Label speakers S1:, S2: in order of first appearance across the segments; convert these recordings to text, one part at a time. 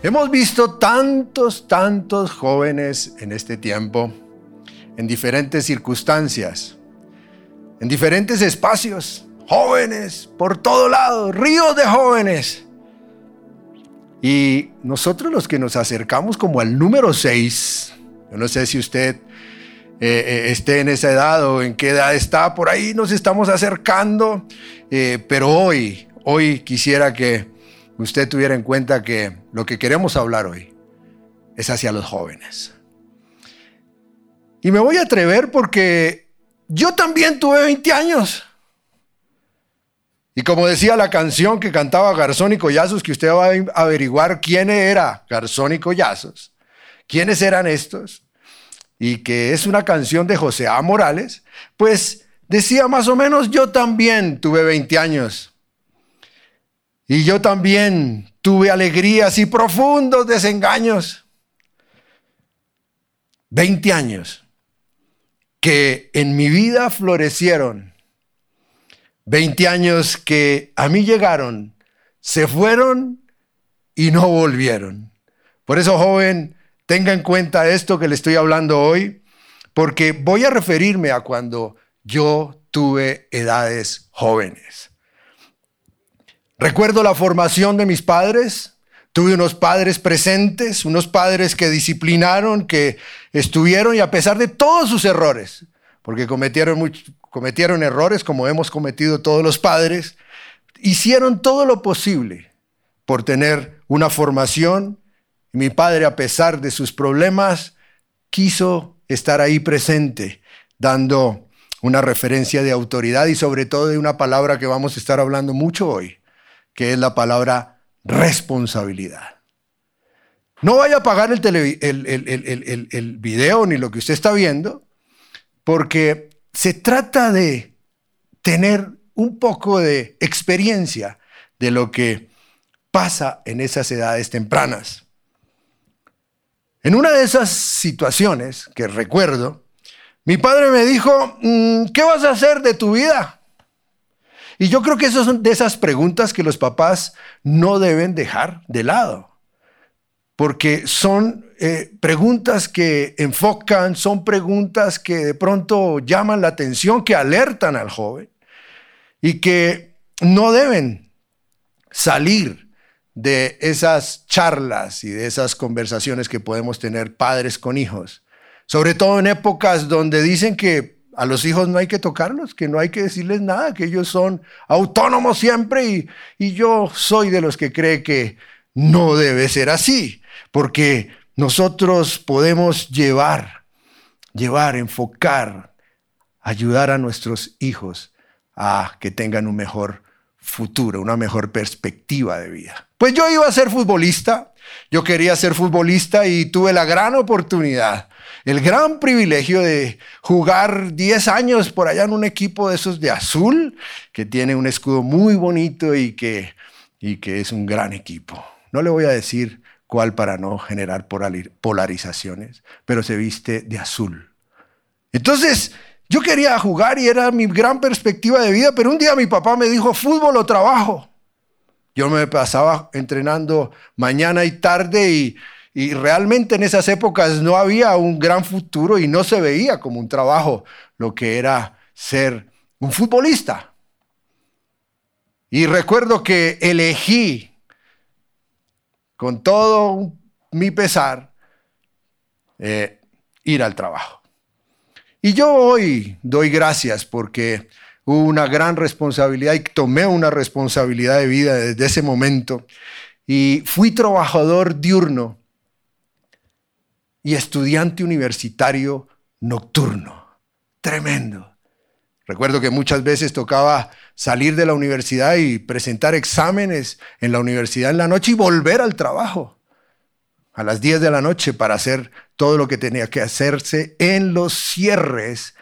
S1: Hemos visto tantos, tantos jóvenes en este tiempo, en diferentes circunstancias, en diferentes espacios, jóvenes por todo lado, ríos de jóvenes. Y nosotros los que nos acercamos como al número 6, yo no sé si usted eh, eh, esté en esa edad o en qué edad está, por ahí nos estamos acercando, eh, pero hoy, hoy quisiera que usted tuviera en cuenta que lo que queremos hablar hoy es hacia los jóvenes. Y me voy a atrever porque yo también tuve 20 años. Y como decía la canción que cantaba Garzón y Collazos, que usted va a averiguar quién era Garzón y Collazos, quiénes eran estos, y que es una canción de José A. Morales, pues decía más o menos, yo también tuve 20 años. Y yo también tuve alegrías y profundos desengaños. 20 años que en mi vida florecieron. 20 años que a mí llegaron, se fueron y no volvieron. Por eso, joven, tenga en cuenta esto que le estoy hablando hoy, porque voy a referirme a cuando yo tuve edades jóvenes. Recuerdo la formación de mis padres. Tuve unos padres presentes, unos padres que disciplinaron, que estuvieron y a pesar de todos sus errores, porque cometieron, cometieron errores como hemos cometido todos los padres, hicieron todo lo posible por tener una formación. Mi padre, a pesar de sus problemas, quiso estar ahí presente, dando una referencia de autoridad y sobre todo de una palabra que vamos a estar hablando mucho hoy, que es la palabra responsabilidad. No vaya a apagar el, el, el, video ni lo que usted está viendo, porque se trata de tener un poco de experiencia de lo que pasa en esas edades tempranas. En una de esas situaciones que recuerdo, mi padre me dijo, mm, ¿qué vas a hacer de tu vida? Y yo creo que esas son de esas preguntas que los papás no deben dejar de lado, porque son eh, preguntas que enfocan, son preguntas que de pronto llaman la atención, que alertan al joven y que no deben salir de esas charlas y de esas conversaciones que podemos tener padres con hijos, sobre todo en épocas donde dicen que a los hijos no hay que tocarlos, que no hay que decirles nada, que ellos son autónomos siempre y, yo soy de los que cree que no debe ser así, porque nosotros podemos llevar, llevar, enfocar, ayudar a nuestros hijos a que tengan un mejor futuro, una mejor perspectiva de vida. Pues yo iba a ser futbolista, yo quería ser futbolista y tuve la gran oportunidad el gran privilegio de jugar 10 años por allá en un equipo de esos de azul, que tiene un escudo muy bonito y que, y que es un gran equipo. No le voy a decir cuál para no generar polarizaciones, pero se viste de azul. Entonces, yo quería jugar y era mi gran perspectiva de vida, pero un día mi papá me dijo, fútbol o trabajo. Yo me pasaba entrenando mañana y tarde y y realmente en esas épocas no había un gran futuro y no se veía como un trabajo lo que era ser un futbolista. Y recuerdo que elegí con todo mi pesar eh, ir al trabajo. Y yo hoy doy gracias porque hubo una gran responsabilidad y tomé una responsabilidad de vida desde ese momento. Y fui trabajador diurno y estudiante universitario nocturno. Tremendo. Recuerdo que muchas veces tocaba salir de la universidad y presentar exámenes en la universidad en la noche y volver al trabajo a las 10 de la noche para hacer todo lo que tenía que hacerse en los cierres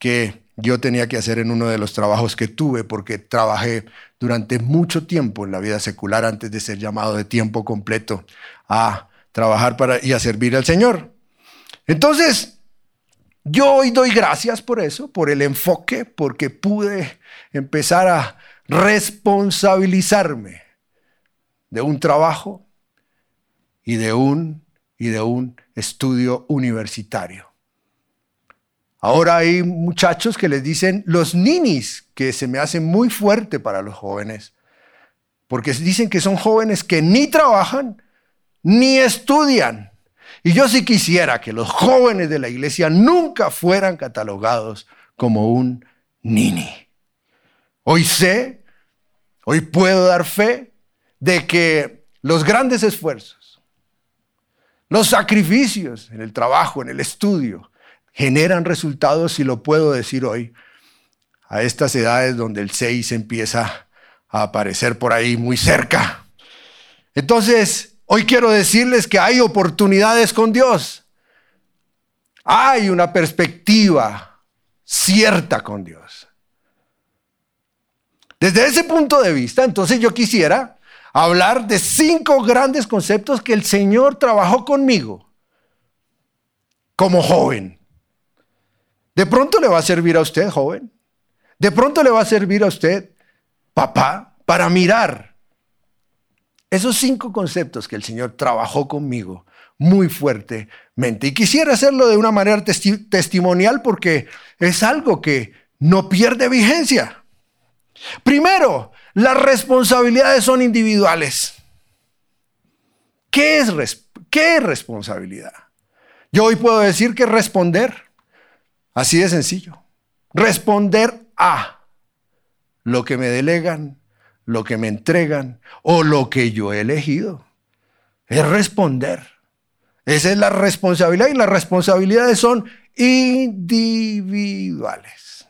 S1: que yo tenía que hacer en uno de los trabajos que tuve, porque trabajé durante mucho tiempo en la vida secular antes de ser llamado de tiempo completo a trabajar para, y a servir al Señor. Entonces, yo hoy doy gracias por eso, por el enfoque, porque pude empezar a responsabilizarme de un trabajo y de un y de un estudio universitario. Ahora hay muchachos que les dicen los ninis, que se me hace muy fuerte para los jóvenes, porque dicen que son jóvenes que ni trabajan ni estudian. Y yo sí quisiera que los jóvenes de la iglesia nunca fueran catalogados como un nini. Hoy sé, hoy puedo dar fe de que los grandes esfuerzos, los sacrificios en el trabajo, en el estudio, generan resultados, y lo puedo decir hoy, a estas edades donde el 6 empieza a aparecer por ahí muy cerca. Entonces, hoy quiero decirles que hay oportunidades con Dios. Hay una perspectiva cierta con Dios. Desde ese punto de vista, entonces yo quisiera hablar de cinco grandes conceptos que el Señor trabajó conmigo como joven. De pronto le va a servir a usted, joven. De pronto le va a servir a usted, papá, para mirar esos cinco conceptos que el Señor trabajó conmigo muy fuertemente. Y quisiera hacerlo de una manera testimonial porque es algo que no pierde vigencia. Primero, las responsabilidades son individuales. ¿Qué es, qué es responsabilidad? Yo hoy puedo decir que responder Así de sencillo. Responder a lo que me delegan, lo que me entregan o lo que yo he elegido. Es responder. Esa es la responsabilidad y las responsabilidades son individuales.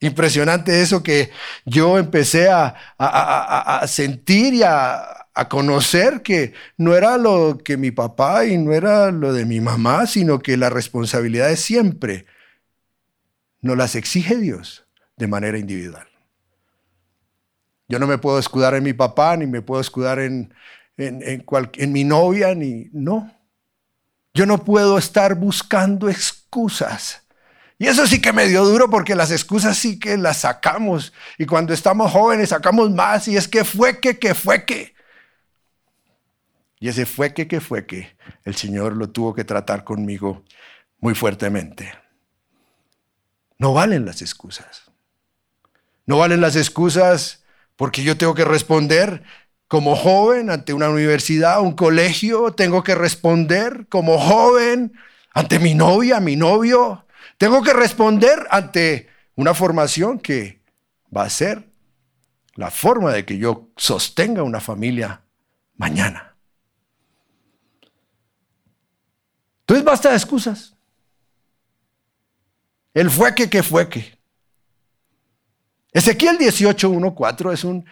S1: Impresionante eso que yo empecé a, sentir y a, conocer que no era lo que mi papá y no era lo de mi mamá, sino que la responsabilidad es siempre no las exige Dios de manera individual. Yo no me puedo escudar en mi papá, ni me puedo escudar en, en, mi novia, ni no. Yo no puedo estar buscando excusas. Y eso sí que me dio duro porque las excusas sí que las sacamos. Y cuando estamos jóvenes sacamos más. Y es que fue que, que fue que. Y ese fue que, que fue que el Señor lo tuvo que tratar conmigo muy fuertemente. No valen las excusas. No valen las excusas porque yo tengo que responder como joven ante una universidad, un colegio, tengo que responder como joven ante mi novia, mi novio, tengo que responder ante una formación que va a ser la forma de que yo sostenga una familia mañana. Entonces basta de excusas. El fue que, que fue que. Ezequiel 18.1.4 es un,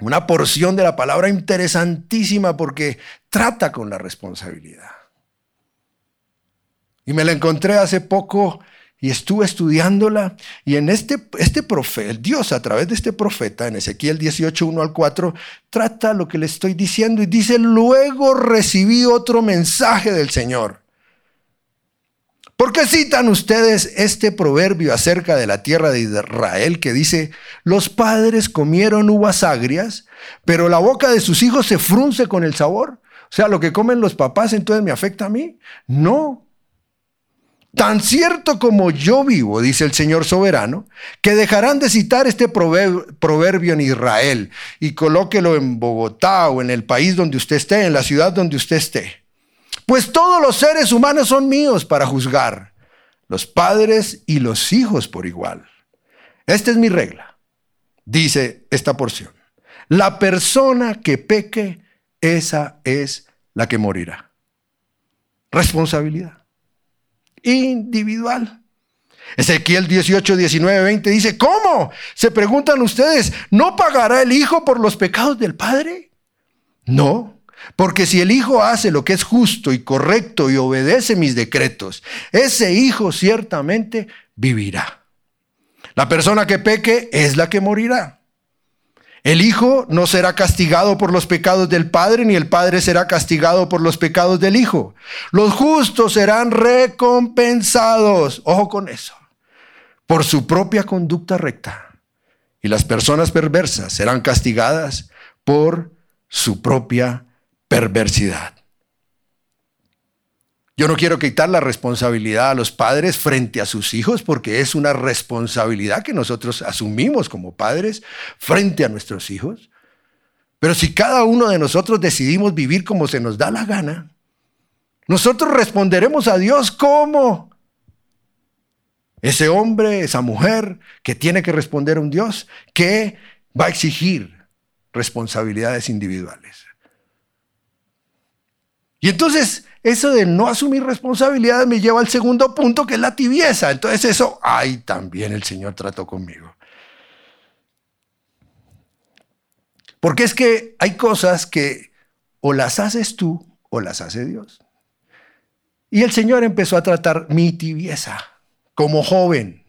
S1: una porción de la palabra interesantísima porque trata con la responsabilidad. Y me la encontré hace poco y estuve estudiándola y en este, este profeta, Dios a través de este profeta, en Ezequiel 18, al 4, trata lo que le estoy diciendo y dice, luego recibí otro mensaje del Señor ¿Por qué citan ustedes este proverbio acerca de la tierra de Israel que dice, los padres comieron uvas agrias, pero la boca de sus hijos se frunce con el sabor? O sea, lo que comen los papás entonces me afecta a mí. No. Tan cierto como yo vivo, dice el Señor soberano, que dejarán de citar este proverbio en Israel y colóquelo en Bogotá o en el país donde usted esté, en la ciudad donde usted esté. Pues todos los seres humanos son míos para juzgar, los padres y los hijos por igual. Esta es mi regla, dice esta porción. La persona que peque, esa es la que morirá. Responsabilidad individual. Ezequiel 18, 19, 20 dice, ¿cómo? Se preguntan ustedes, ¿no pagará el Hijo por los pecados del Padre? No, porque si el Hijo hace lo que es justo y correcto y obedece mis decretos, ese Hijo ciertamente vivirá. La persona que peque es la que morirá. El Hijo no será castigado por los pecados del Padre, ni el Padre será castigado por los pecados del Hijo. Los justos serán recompensados, ojo con eso, por su propia conducta recta. Y las personas perversas serán castigadas por su propia perversidad. Yo no quiero quitar la responsabilidad a los padres frente a sus hijos porque es una responsabilidad que nosotros asumimos como padres frente a nuestros hijos. Pero si cada uno de nosotros decidimos vivir como se nos da la gana, nosotros responderemos a Dios como ese hombre, esa mujer que tiene que responder a un Dios que va a exigir responsabilidades individuales. Y entonces eso de no asumir responsabilidades me lleva al segundo punto que es la tibieza. Entonces eso, ay, también el Señor trató conmigo. Porque es que hay cosas que o las haces tú o las hace Dios. Y el Señor empezó a tratar mi tibieza como joven.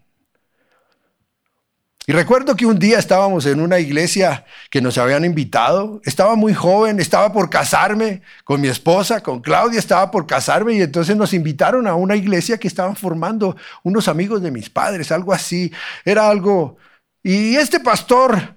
S1: Y recuerdo que un día estábamos en una iglesia que nos habían invitado. Estaba muy joven, estaba por casarme con mi esposa, con Claudia, estaba por casarme y entonces nos invitaron a una iglesia que estaban formando unos amigos de mis padres, algo así. Era algo... Y este pastor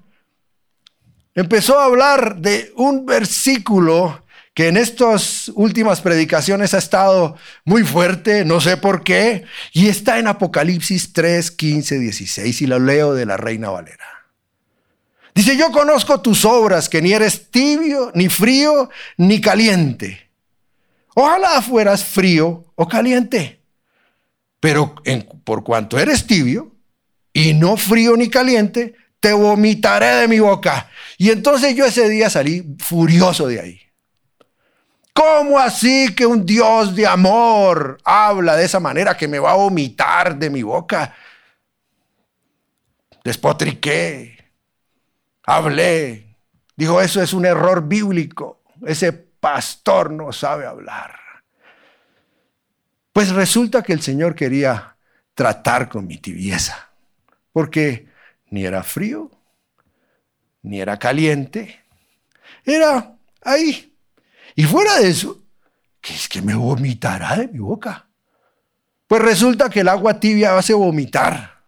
S1: empezó a hablar de un versículo que en estas últimas predicaciones ha estado muy fuerte, no sé por qué, y está en Apocalipsis 3, 15, 16, y lo leo de la Reina Valera. Dice, yo conozco tus obras, que ni eres tibio, ni frío, ni caliente. Ojalá fueras frío o caliente. Pero por cuanto eres tibio y no frío ni caliente, te vomitaré de mi boca. Y entonces yo ese día salí furioso de ahí. ¿Cómo así que un Dios de amor habla de esa manera que me va a vomitar de mi boca? Despotriqué, hablé. Dijo, eso es un error bíblico. Ese pastor no sabe hablar. Pues resulta que el Señor quería tratar con mi tibieza, porque ni era frío, ni era caliente, era ahí, y fuera de eso, que es que me vomitará de mi boca. Pues resulta que el agua tibia hace vomitar.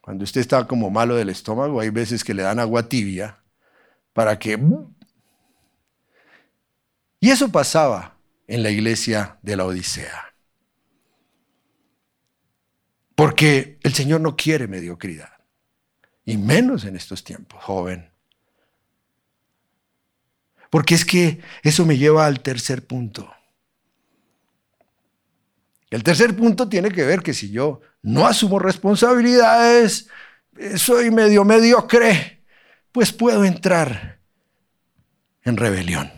S1: Cuando usted está como malo del estómago, hay veces que le dan agua tibia para que... Y eso pasaba en la iglesia de la Odisea. Porque el Señor no quiere mediocridad. Y menos en estos tiempos, joven. Porque es que eso me lleva al tercer punto. El tercer punto tiene que ver que si yo no asumo responsabilidades, soy medio mediocre, pues puedo entrar en rebelión.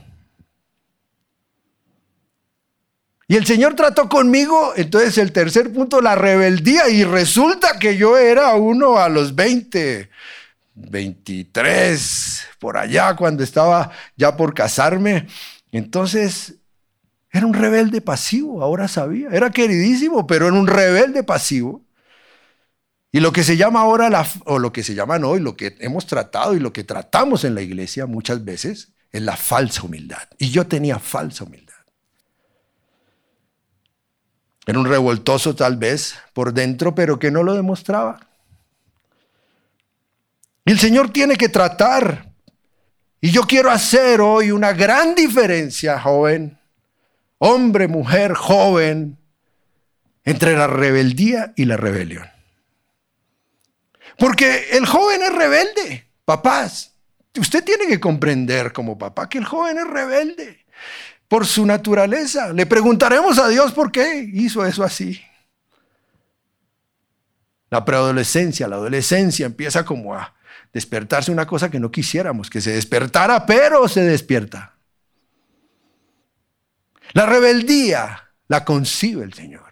S1: Y el Señor trató conmigo, entonces el tercer punto, la rebeldía, y resulta que yo era uno a los 20, 23, por allá, cuando estaba ya por casarme. Entonces, era un rebelde pasivo, ahora sabía. Era queridísimo, pero era un rebelde pasivo. Y lo que se llama ahora, o lo que se llama hoy, lo que hemos tratado y lo que tratamos en la iglesia muchas veces, es la falsa humildad. Y yo tenía falsa humildad. Era un revoltoso tal vez por dentro, pero que no lo demostraba. Y el Señor tiene que tratar. Y yo quiero hacer hoy una gran diferencia, joven, hombre, mujer, joven, entre la rebeldía y la rebelión. Porque el joven es rebelde, papás. Usted tiene que comprender como papá que el joven es rebelde por su naturaleza. Le preguntaremos a Dios por qué hizo eso así. La preadolescencia, la adolescencia empieza como a despertarse una cosa que no quisiéramos que se despertara, pero se despierta. La rebeldía la concibe el Señor.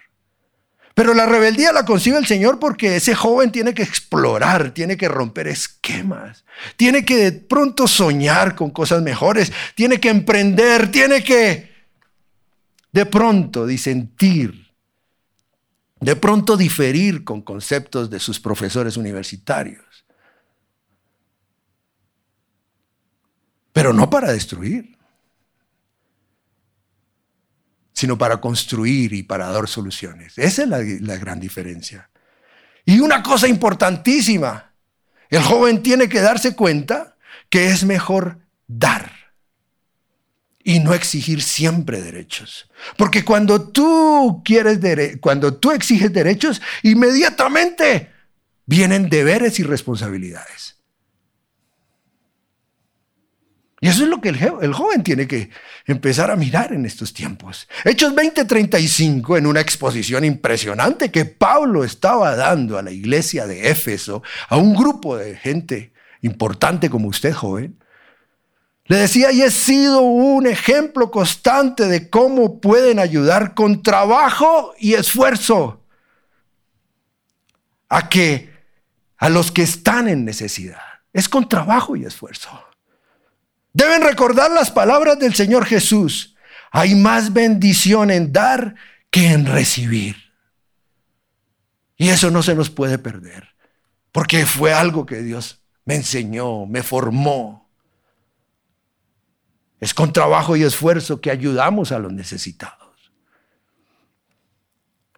S1: Pero la rebeldía la concibe el Señor porque ese joven tiene que explorar, tiene que romper esquemas, tiene que de pronto soñar con cosas mejores, tiene que emprender, tiene que de pronto disentir, de pronto diferir con conceptos de sus profesores universitarios. Pero no para destruir, sino para construir y para dar soluciones. Esa es la, gran diferencia. Y una cosa importantísima, el joven tiene que darse cuenta que es mejor dar y no exigir siempre derechos. Porque cuando tú quieres cuando tú exiges derechos, inmediatamente vienen deberes y responsabilidades. Y eso es lo que el, joven tiene que empezar a mirar en estos tiempos. Hechos 20:35, en una exposición impresionante que Pablo estaba dando a la iglesia de Éfeso, a un grupo de gente importante como usted, joven, le decía, y he sido un ejemplo constante de cómo pueden ayudar con trabajo y esfuerzo a que a los que están en necesidad. Es con trabajo y esfuerzo. Deben recordar las palabras del Señor Jesús. Hay más bendición en dar que en recibir. Y eso no se nos puede perder, porque fue algo que Dios me enseñó, me formó. Es con trabajo y esfuerzo que ayudamos a los necesitados.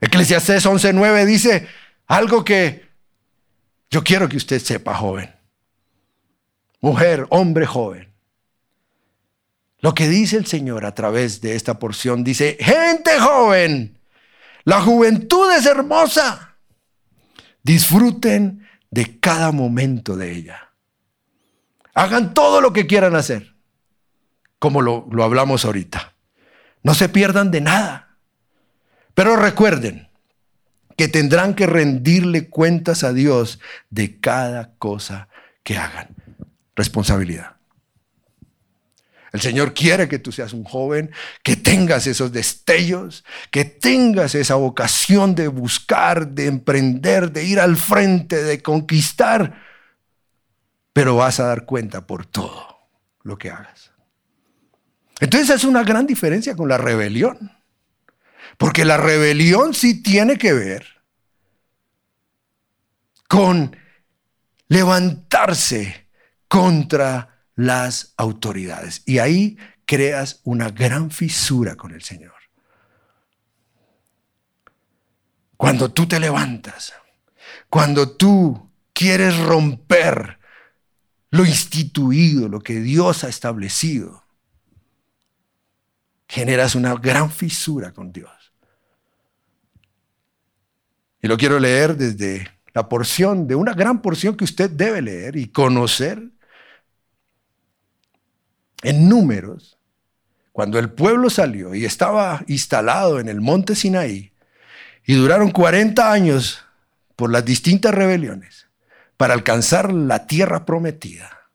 S1: Eclesiastés 11:9 dice algo que yo quiero que usted sepa, joven. Mujer, hombre joven. Lo que dice el Señor a través de esta porción dice, gente joven, la juventud es hermosa. Disfruten de cada momento de ella. Hagan todo lo que quieran hacer como lo, hablamos ahorita. No se pierdan de nada. Pero recuerden que tendrán que rendirle cuentas a Dios de cada cosa que hagan. Responsabilidad. El Señor quiere que tú seas un joven, que tengas esos destellos, que tengas esa vocación de buscar, de emprender, de ir al frente, de conquistar, pero vas a dar cuenta por todo lo que hagas. Entonces es una gran diferencia con la rebelión. Porque la rebelión sí tiene que ver con levantarse contra las autoridades. Y ahí creas una gran fisura con el Señor. Cuando tú te levantas, cuando tú quieres romper lo instituido, lo que Dios ha establecido, generas una gran fisura con Dios. Y lo quiero leer desde la porción, de una gran porción que usted debe leer y conocer en números. Cuando el pueblo salió y estaba instalado en el monte Sinaí y duraron 40 años por las distintas rebeliones para alcanzar la tierra prometida.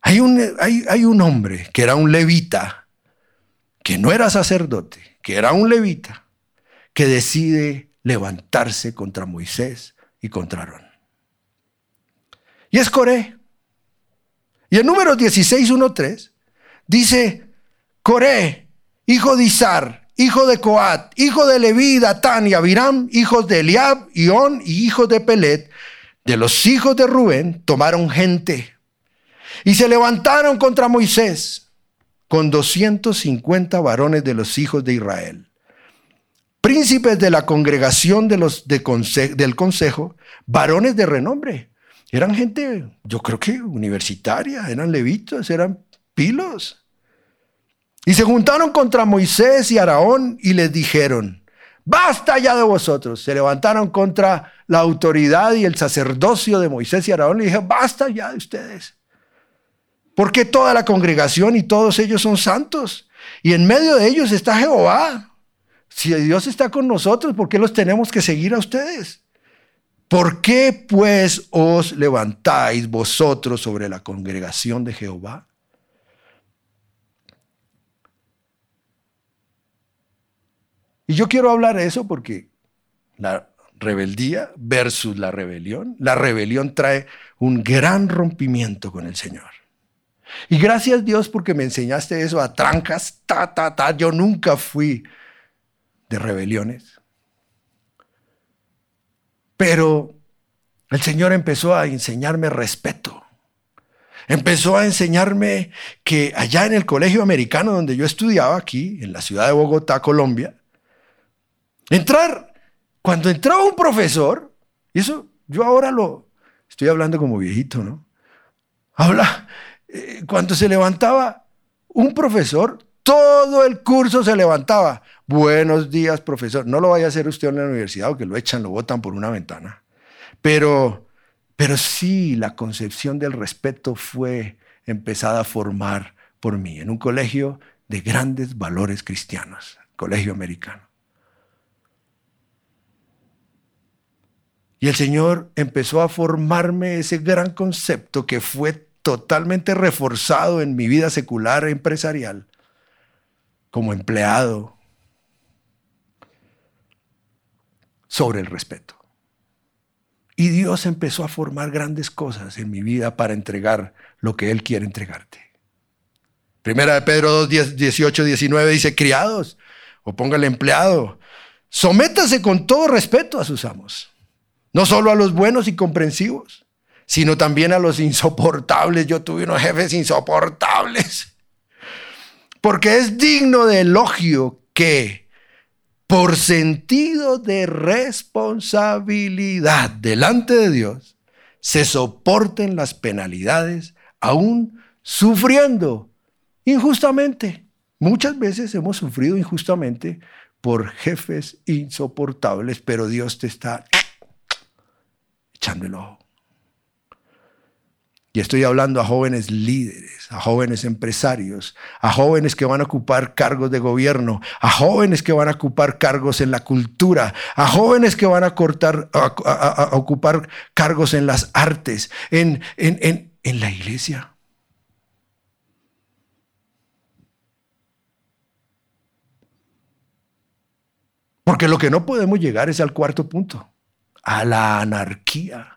S1: Hay un, hay, hay un hombre que era un levita que no era sacerdote, que era un levita, que decide levantarse contra Moisés y contra Aarón. Y es Coré. Y en número 16.1.3 dice, Coré, hijo de Izar, hijo de Coat, hijo de Leví, Datán y Abiram, hijos de Eliab, Ión y hijos de Pelet, de los hijos de Rubén, tomaron gente y se levantaron contra Moisés con 250 varones de los hijos de Israel. Príncipes de la congregación de los, del consejo, varones de renombre. Eran gente, yo creo que universitaria, eran levitas, eran pilos. Y se juntaron contra Moisés y Araón y les dijeron, basta ya de vosotros. Se levantaron contra la autoridad y el sacerdocio de Moisés y Araón y dijeron, basta ya de ustedes. Porque toda la congregación y todos ellos son santos. Y en medio de ellos está Jehová. Si Dios está con nosotros, ¿por qué los tenemos que seguir a ustedes? ¿Por qué pues os levantáis vosotros sobre la congregación de Jehová? Y yo quiero hablar de eso porque la rebeldía versus la rebelión, la rebelión trae un gran rompimiento con el Señor. Y gracias Dios porque me enseñaste eso a trancas, ta, ta, ta. Yo nunca fui de rebeliones. Pero el Señor empezó a enseñarme respeto. Empezó a enseñarme que allá en el colegio americano donde yo estudiaba, aquí, en la ciudad de Bogotá, Colombia, entrar, cuando entraba un profesor, y eso yo ahora lo estoy hablando como viejito, ¿no? Habla, eh, cuando se levantaba un profesor, todo el curso se levantaba. Buenos días, profesor. No lo vaya a hacer usted en la universidad o que lo echan, lo botan por una ventana. Pero, pero sí, la concepción del respeto fue empezada a formar por mí en un colegio de grandes valores cristianos, colegio americano. Y el Señor empezó a formarme ese gran concepto que fue totalmente reforzado en mi vida secular e empresarial, como empleado, sobre el respeto. Y Dios empezó a formar grandes cosas en mi vida para entregar lo que Él quiere entregarte. Primera de Pedro 2, 18, 19 dice, criados, o póngale empleado, sométase con todo respeto a sus amos no solo a los buenos y comprensivos, sino también a los insoportables. Yo tuve unos jefes insoportables. Porque es digno de elogio que, por sentido de responsabilidad delante de Dios, se soporten las penalidades aún sufriendo injustamente. Muchas veces hemos sufrido injustamente por jefes insoportables, pero Dios te está echando el ojo. Y estoy hablando a jóvenes líderes, a jóvenes empresarios, a jóvenes que van a ocupar cargos de gobierno, a jóvenes que van a ocupar cargos en la cultura, a jóvenes que van a, ocupar cargos en las artes, en, en, en la iglesia. Porque lo que no podemos llegar es al cuarto punto a la anarquía,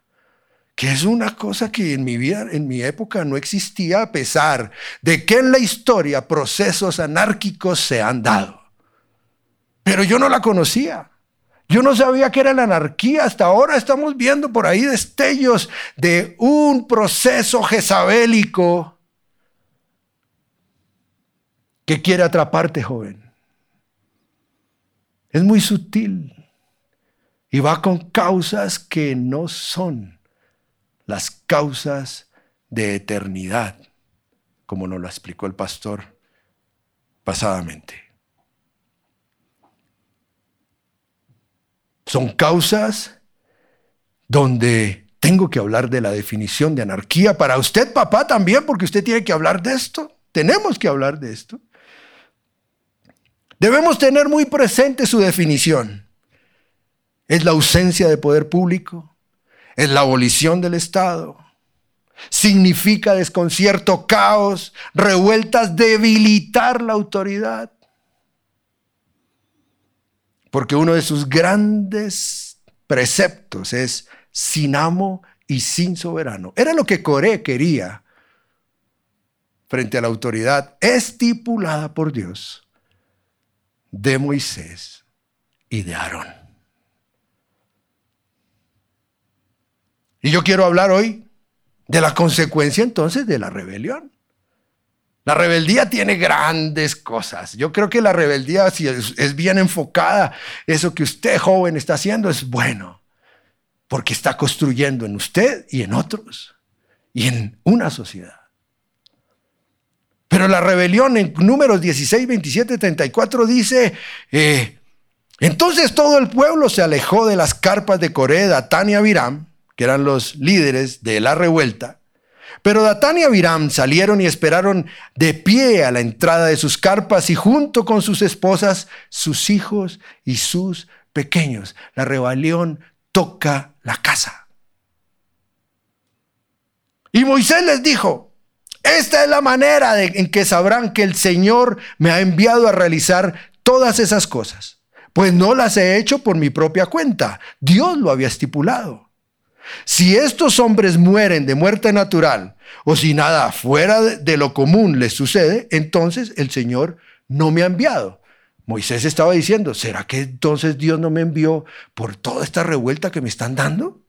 S1: que es una cosa que en mi vida, en mi época no existía a pesar de que en la historia procesos anárquicos se han dado. Pero yo no la conocía. Yo no sabía que era la anarquía. Hasta ahora estamos viendo por ahí destellos de un proceso jezabélico que quiere atraparte, joven. Es muy sutil. Y va con causas que no son las causas de eternidad, como nos lo explicó el pastor pasadamente. Son causas donde tengo que hablar de la definición de anarquía para usted, papá, también, porque usted tiene que hablar de esto. Tenemos que hablar de esto. Debemos tener muy presente su definición es la ausencia de poder público, es la abolición del Estado. Significa desconcierto, caos, revueltas, debilitar la autoridad. Porque uno de sus grandes preceptos es sin amo y sin soberano. Era lo que Coré quería frente a la autoridad estipulada por Dios de Moisés y de Aarón. Y yo quiero hablar hoy de la consecuencia entonces de la rebelión. La rebeldía tiene grandes cosas. Yo creo que la rebeldía, si es, bien enfocada, eso que usted joven está haciendo es bueno, porque está construyendo en usted y en otros y en una sociedad. Pero la rebelión en números 16, 27, 34 dice, eh, entonces todo el pueblo se alejó de las carpas de Coré, Datán y que eran los líderes de la revuelta. Pero Datán y Abiram salieron y esperaron de pie a la entrada de sus carpas y junto con sus esposas, sus hijos y sus pequeños. La rebelión toca la casa. Y Moisés les dijo, esta es la manera en que sabrán que el Señor me ha enviado a realizar todas esas cosas, pues no las he hecho por mi propia cuenta, Dios lo había estipulado. Si estos hombres mueren de muerte natural o si nada fuera de lo común les sucede, entonces el Señor no me ha enviado. Moisés estaba diciendo, ¿será que entonces Dios no me envió por toda esta revuelta que me están dando?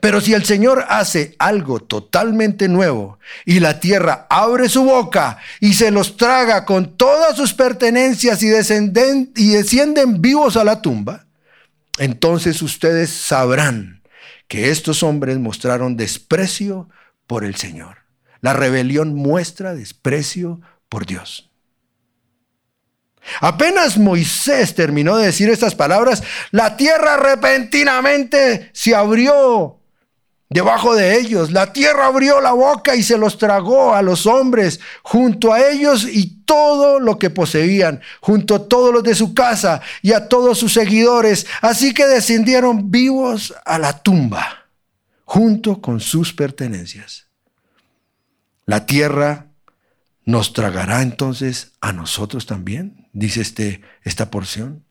S1: Pero si el Señor hace algo totalmente nuevo y la tierra abre su boca y se los traga con todas sus pertenencias y, descienden vivos a la tumba, entonces ustedes sabrán que estos hombres mostraron desprecio por el Señor. La rebelión muestra desprecio por Dios. Apenas Moisés terminó de decir estas palabras, la tierra repentinamente se abrió debajo de ellos. La tierra abrió la boca y se los tragó a los hombres, junto a ellos y todo lo que poseían, junto a todos los de su casa y a todos sus seguidores. Así que descendieron vivos a la tumba, junto con sus pertenencias. La tierra nos tragará entonces a nosotros también, dice este, esta porción.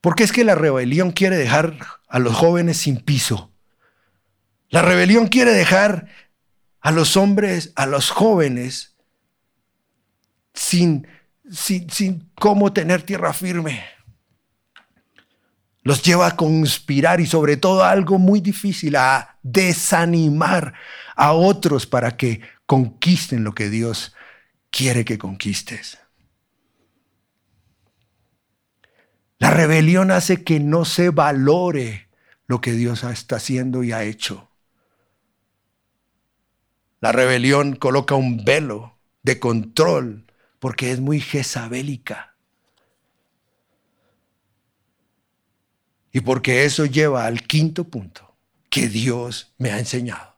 S1: Porque es que la rebelión quiere dejar a los jóvenes sin piso. La rebelión quiere dejar a los hombres, a los jóvenes, sin, sin, sin cómo tener tierra firme. Los lleva a conspirar y sobre todo algo muy difícil, a desanimar a otros para que conquisten lo que Dios quiere que conquistes. La rebelión hace que no se valore lo que Dios está haciendo y ha hecho. La rebelión coloca un velo de control porque es muy jezabélica. Y porque eso lleva al quinto punto que Dios me ha enseñado.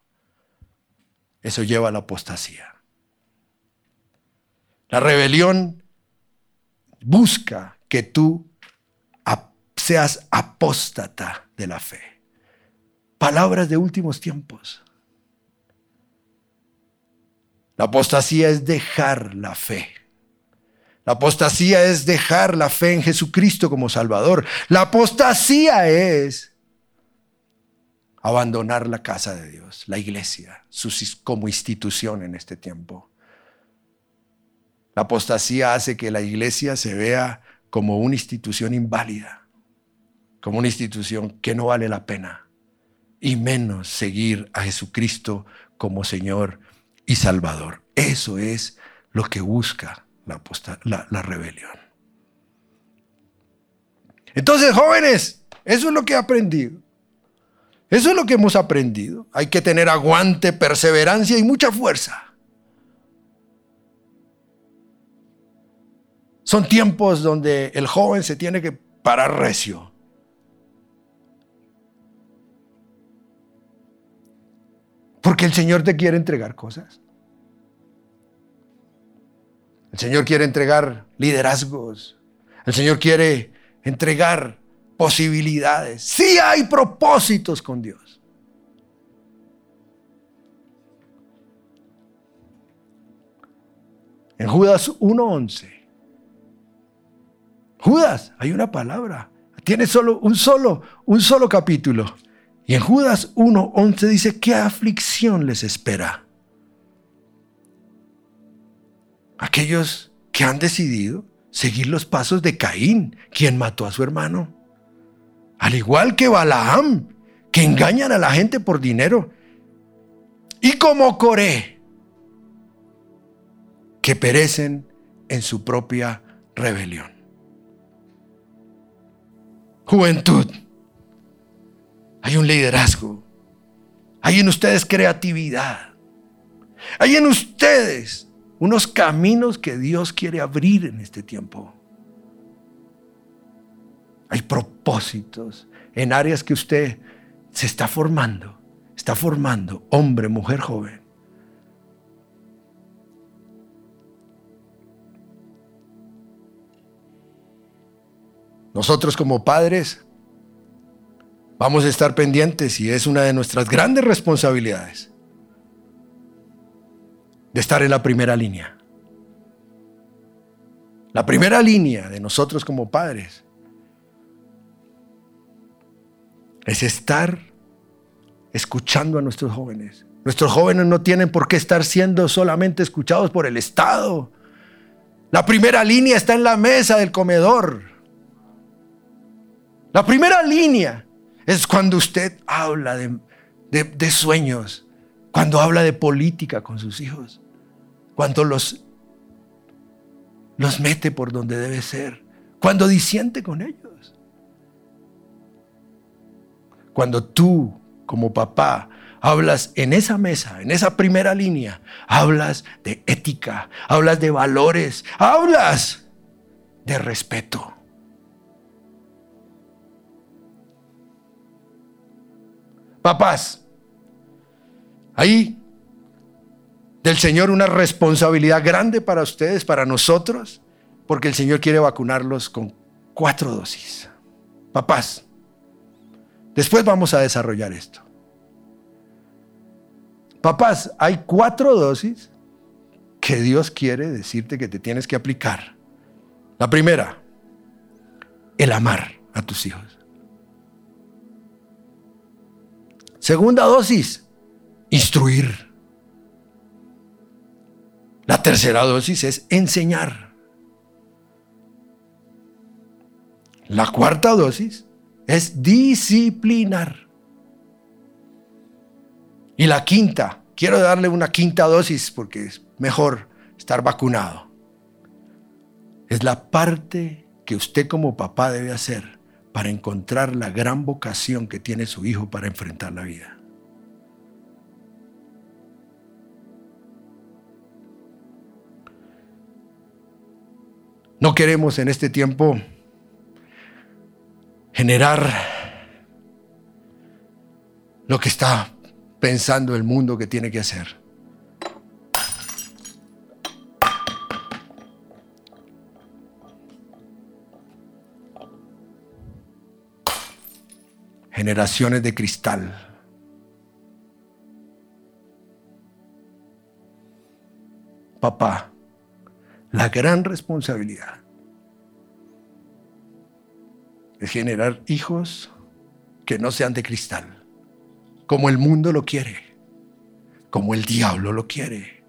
S1: Eso lleva a la apostasía. La rebelión busca que tú seas apóstata de la fe. Palabras de últimos tiempos. La apostasía es dejar la fe. La apostasía es dejar la fe en Jesucristo como Salvador. La apostasía es abandonar la casa de Dios, la iglesia, como institución en este tiempo. La apostasía hace que la iglesia se vea como una institución inválida como una institución que no vale la pena, y menos seguir a Jesucristo como Señor y Salvador. Eso es lo que busca la, la rebelión. Entonces, jóvenes, eso es lo que he aprendido. Eso es lo que hemos aprendido. Hay que tener aguante, perseverancia y mucha fuerza. Son tiempos donde el joven se tiene que parar recio. Porque el Señor te quiere entregar cosas. El Señor quiere entregar liderazgos. El Señor quiere entregar posibilidades. Sí hay propósitos con Dios. En Judas 1.11. Judas, hay una palabra. Tiene solo un solo, un solo capítulo. Y en Judas 1.11 dice, ¿qué aflicción les espera? Aquellos que han decidido seguir los pasos de Caín, quien mató a su hermano. Al igual que Balaam, que engañan a la gente por dinero. Y como Coré, que perecen en su propia rebelión. Juventud hay un liderazgo. Hay en ustedes creatividad. Hay en ustedes unos caminos que Dios quiere abrir en este tiempo. Hay propósitos en áreas que usted se está formando. Está formando hombre, mujer, joven. Nosotros como padres Vamos a estar pendientes y es una de nuestras grandes responsabilidades de estar en la primera línea. La primera línea de nosotros como padres es estar escuchando a nuestros jóvenes. Nuestros jóvenes no tienen por qué estar siendo solamente escuchados por el Estado. La primera línea está en la mesa del comedor. La primera línea es cuando usted habla de, sueños, cuando habla de política con sus hijos, cuando los, los mete por donde debe ser, cuando disiente con ellos. Cuando tú, como papá, hablas en esa mesa, en esa primera línea, hablas de ética, hablas de valores, hablas de respeto. Papás, ahí del Señor una responsabilidad grande para ustedes, para nosotros, porque el Señor quiere vacunarlos con cuatro dosis. Papás, después vamos a desarrollar esto. Papás, hay cuatro dosis que Dios quiere decirte que te tienes que aplicar. La primera, el amar a tus hijos. Segunda dosis, instruir. La tercera dosis es enseñar. La cuarta dosis es disciplinar. Y la quinta, quiero darle una quinta dosis porque es mejor estar vacunado. Es la parte que usted como papá debe hacer para encontrar la gran vocación que tiene su hijo para enfrentar la vida. No queremos en este tiempo generar lo que está pensando el mundo que tiene que hacer. Generaciones de cristal. Papá, la gran responsabilidad es generar hijos que no sean de cristal, como el mundo lo quiere, como el diablo lo quiere.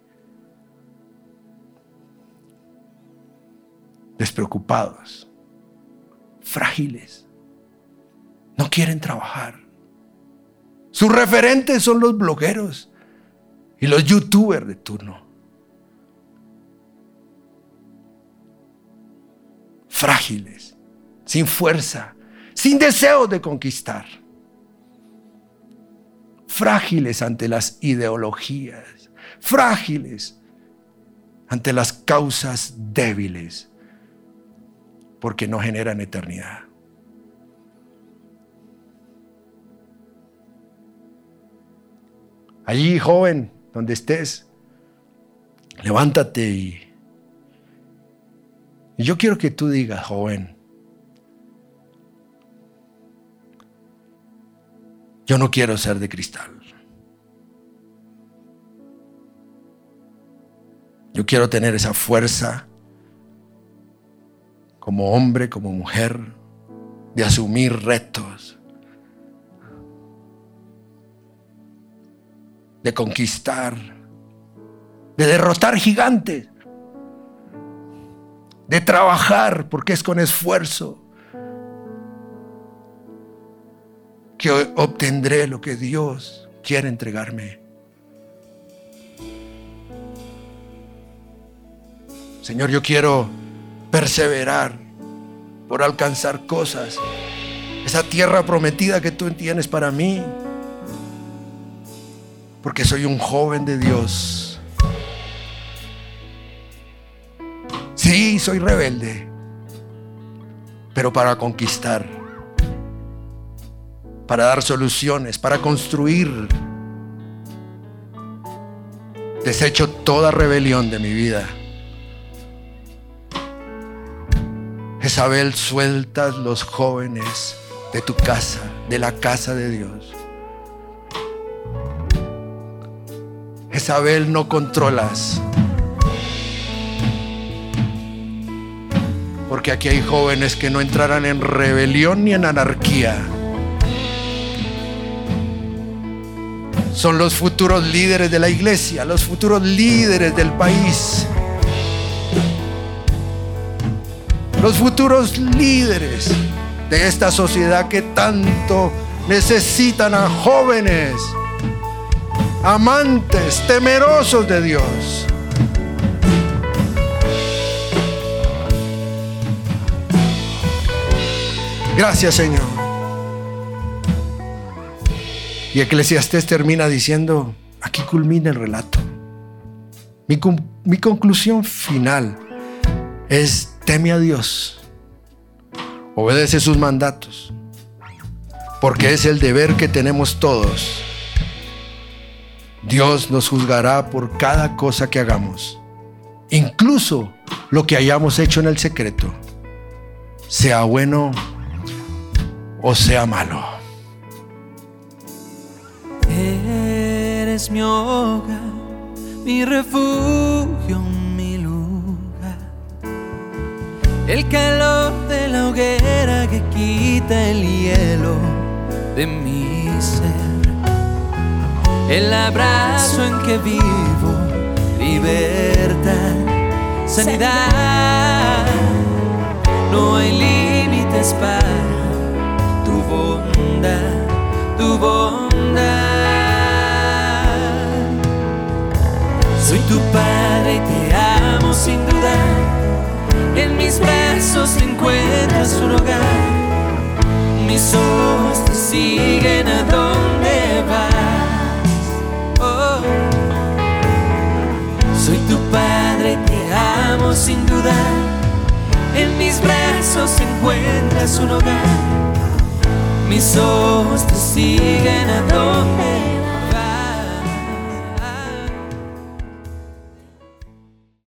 S1: Despreocupados, frágiles, no quieren trabajar. Sus referentes son los blogueros y los youtubers de turno. frágiles, sin fuerza, sin deseo de conquistar, frágiles ante las ideologías, frágiles ante las causas débiles, porque no generan eternidad. Allí, joven, donde estés, levántate y y yo quiero que tú digas, joven, yo no quiero ser de cristal. Yo quiero tener esa fuerza como hombre, como mujer, de asumir retos, de conquistar, de derrotar gigantes de trabajar, porque es con esfuerzo que obtendré lo que Dios quiere entregarme. Señor, yo quiero perseverar por alcanzar cosas, esa tierra prometida que tú tienes para mí, porque soy un joven de Dios Sí, soy rebelde, pero para conquistar, para dar soluciones, para construir. Desecho toda rebelión de mi vida. Jezabel, sueltas los jóvenes de tu casa, de la casa de Dios. Jezabel, no controlas Porque aquí hay jóvenes que no entrarán en rebelión ni en anarquía. Son los futuros líderes de la iglesia, los futuros líderes del país. Los futuros líderes de esta sociedad que tanto necesitan a jóvenes, amantes, temerosos de Dios. Gracias Señor. Y Eclesiastés termina diciendo, aquí culmina el relato. Mi, mi conclusión final es, teme a Dios, obedece sus mandatos, porque es el deber que tenemos todos. Dios nos juzgará por cada cosa que hagamos, incluso lo que hayamos hecho en el secreto, sea bueno o sea malo.
S2: Eres mi hogar, mi refugio, mi lugar. El calor de la hoguera que quita el hielo de mi ser. El abrazo en que vivo, libertad, sanidad. No hay límites para tu bondad, tu bondad. Soy tu padre y te amo sin dudar. En mis brazos encuentras un hogar. Mis ojos te siguen a sin dudar. En mis brazos encuentras un hogar mis ojos te siguen a donde